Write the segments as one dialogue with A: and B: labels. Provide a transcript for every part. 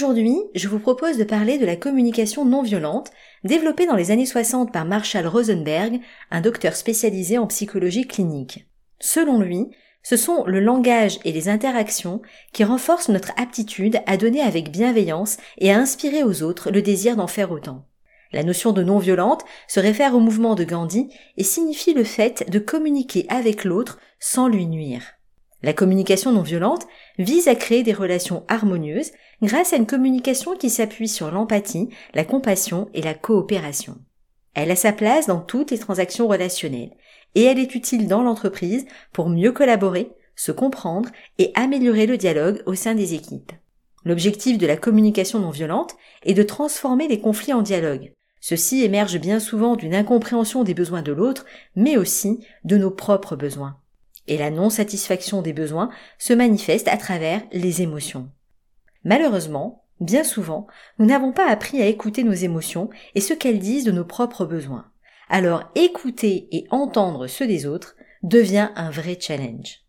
A: Aujourd'hui, je vous propose de parler de la communication non violente, développée dans les années 60 par Marshall Rosenberg, un docteur spécialisé en psychologie clinique. Selon lui, ce sont le langage et les interactions qui renforcent notre aptitude à donner avec bienveillance et à inspirer aux autres le désir d'en faire autant. La notion de non violente se réfère au mouvement de Gandhi et signifie le fait de communiquer avec l'autre sans lui nuire. La communication non violente vise à créer des relations harmonieuses grâce à une communication qui s'appuie sur l'empathie, la compassion et la coopération. Elle a sa place dans toutes les transactions relationnelles et elle est utile dans l'entreprise pour mieux collaborer, se comprendre et améliorer le dialogue au sein des équipes. L'objectif de la communication non violente est de transformer les conflits en dialogue. Ceci émerge bien souvent d'une incompréhension des besoins de l'autre, mais aussi de nos propres besoins et la non-satisfaction des besoins se manifeste à travers les émotions. Malheureusement, bien souvent, nous n'avons pas appris à écouter nos émotions et ce qu'elles disent de nos propres besoins. Alors écouter et entendre ceux des autres devient un vrai challenge.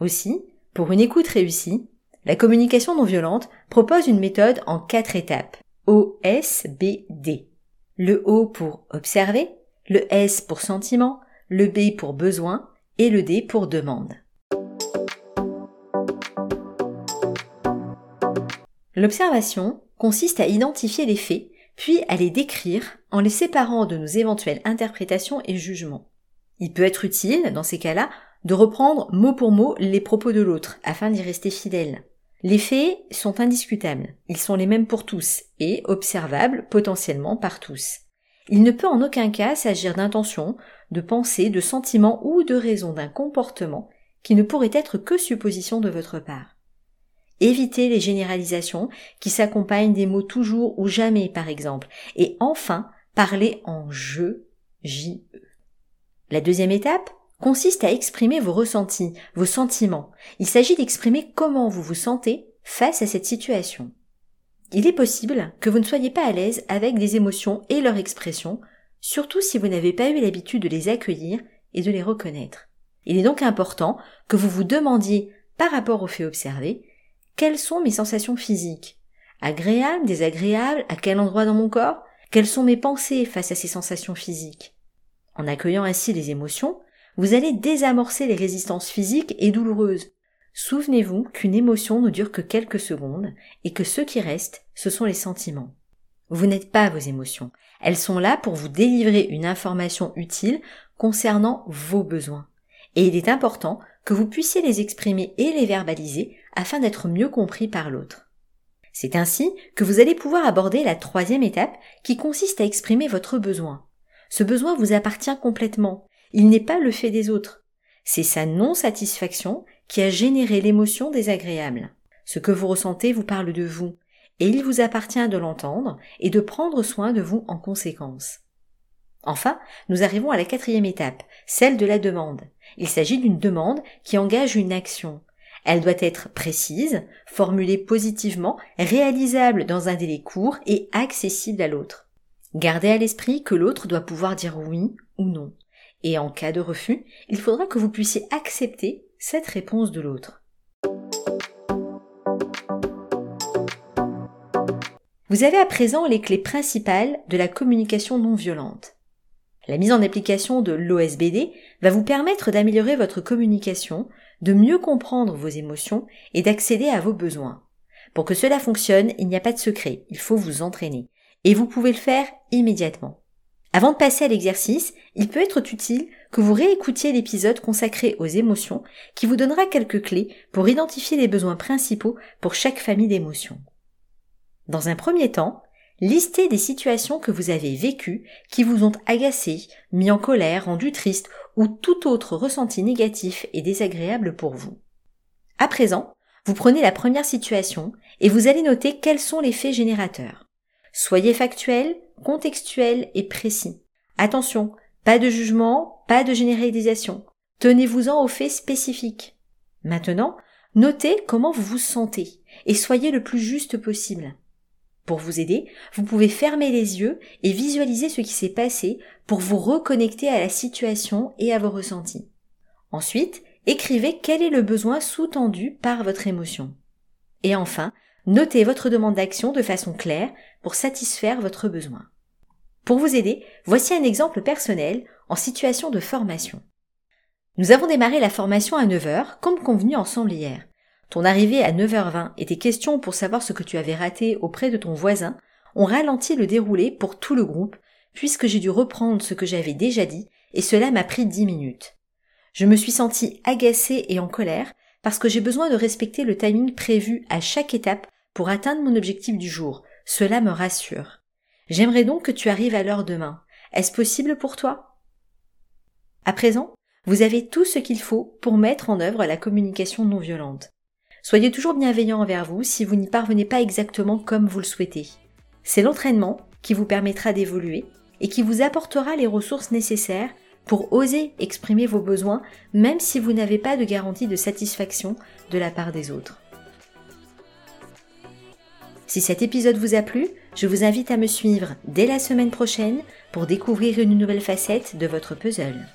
A: Aussi, pour une écoute réussie, la communication non violente propose une méthode en quatre étapes. OSBD. Le O pour observer, le S pour sentiment, le B pour besoin et le D pour demande. L'observation consiste à identifier les faits, puis à les décrire en les séparant de nos éventuelles interprétations et jugements. Il peut être utile, dans ces cas-là, de reprendre mot pour mot les propos de l'autre afin d'y rester fidèle. Les faits sont indiscutables, ils sont les mêmes pour tous et observables potentiellement par tous. Il ne peut en aucun cas s'agir d'intention, de pensée, de sentiment ou de raison d'un comportement qui ne pourrait être que supposition de votre part. Évitez les généralisations qui s'accompagnent des mots toujours ou jamais par exemple, et enfin parlez en je, j, e. La deuxième étape consiste à exprimer vos ressentis, vos sentiments. Il s'agit d'exprimer comment vous vous sentez face à cette situation. Il est possible que vous ne soyez pas à l'aise avec des émotions et leur expression, surtout si vous n'avez pas eu l'habitude de les accueillir et de les reconnaître. Il est donc important que vous vous demandiez, par rapport aux faits observés, quelles sont mes sensations physiques Agréables, désagréables, à quel endroit dans mon corps? Quelles sont mes pensées face à ces sensations physiques? En accueillant ainsi les émotions, vous allez désamorcer les résistances physiques et douloureuses, Souvenez-vous qu'une émotion ne dure que quelques secondes et que ce qui reste, ce sont les sentiments. Vous n'êtes pas vos émotions. Elles sont là pour vous délivrer une information utile concernant vos besoins. Et il est important que vous puissiez les exprimer et les verbaliser afin d'être mieux compris par l'autre. C'est ainsi que vous allez pouvoir aborder la troisième étape qui consiste à exprimer votre besoin. Ce besoin vous appartient complètement. Il n'est pas le fait des autres. C'est sa non-satisfaction qui a généré l'émotion désagréable. Ce que vous ressentez vous parle de vous, et il vous appartient de l'entendre et de prendre soin de vous en conséquence. Enfin, nous arrivons à la quatrième étape, celle de la demande. Il s'agit d'une demande qui engage une action. Elle doit être précise, formulée positivement, réalisable dans un délai court et accessible à l'autre. Gardez à l'esprit que l'autre doit pouvoir dire oui ou non. Et en cas de refus, il faudra que vous puissiez accepter cette réponse de l'autre. Vous avez à présent les clés principales de la communication non violente. La mise en application de l'OSBD va vous permettre d'améliorer votre communication, de mieux comprendre vos émotions et d'accéder à vos besoins. Pour que cela fonctionne, il n'y a pas de secret, il faut vous entraîner. Et vous pouvez le faire immédiatement. Avant de passer à l'exercice, il peut être utile que vous réécoutiez l'épisode consacré aux émotions qui vous donnera quelques clés pour identifier les besoins principaux pour chaque famille d'émotions. Dans un premier temps, listez des situations que vous avez vécues qui vous ont agacé, mis en colère, rendu triste ou tout autre ressenti négatif et désagréable pour vous. À présent, Vous prenez la première situation et vous allez noter quels sont les faits générateurs. Soyez factuel, contextuel et précis. Attention, pas de jugement, pas de généralisation. Tenez-vous-en aux faits spécifiques. Maintenant, notez comment vous vous sentez et soyez le plus juste possible. Pour vous aider, vous pouvez fermer les yeux et visualiser ce qui s'est passé pour vous reconnecter à la situation et à vos ressentis. Ensuite, écrivez quel est le besoin sous-tendu par votre émotion. Et enfin, notez votre demande d'action de façon claire pour satisfaire votre besoin. Pour vous aider, voici un exemple personnel en situation de formation. Nous avons démarré la formation à 9h, comme convenu ensemble hier. Ton arrivée à 9h20 et tes questions pour savoir ce que tu avais raté auprès de ton voisin ont ralenti le déroulé pour tout le groupe, puisque j'ai dû reprendre ce que j'avais déjà dit, et cela m'a pris 10 minutes. Je me suis sentie agacée et en colère, parce que j'ai besoin de respecter le timing prévu à chaque étape pour atteindre mon objectif du jour. Cela me rassure. J'aimerais donc que tu arrives à l'heure demain. Est-ce possible pour toi? À présent, vous avez tout ce qu'il faut pour mettre en œuvre la communication non violente. Soyez toujours bienveillant envers vous si vous n'y parvenez pas exactement comme vous le souhaitez. C'est l'entraînement qui vous permettra d'évoluer et qui vous apportera les ressources nécessaires pour oser exprimer vos besoins même si vous n'avez pas de garantie de satisfaction de la part des autres. Si cet épisode vous a plu, je vous invite à me suivre dès la semaine prochaine pour découvrir une nouvelle facette de votre puzzle.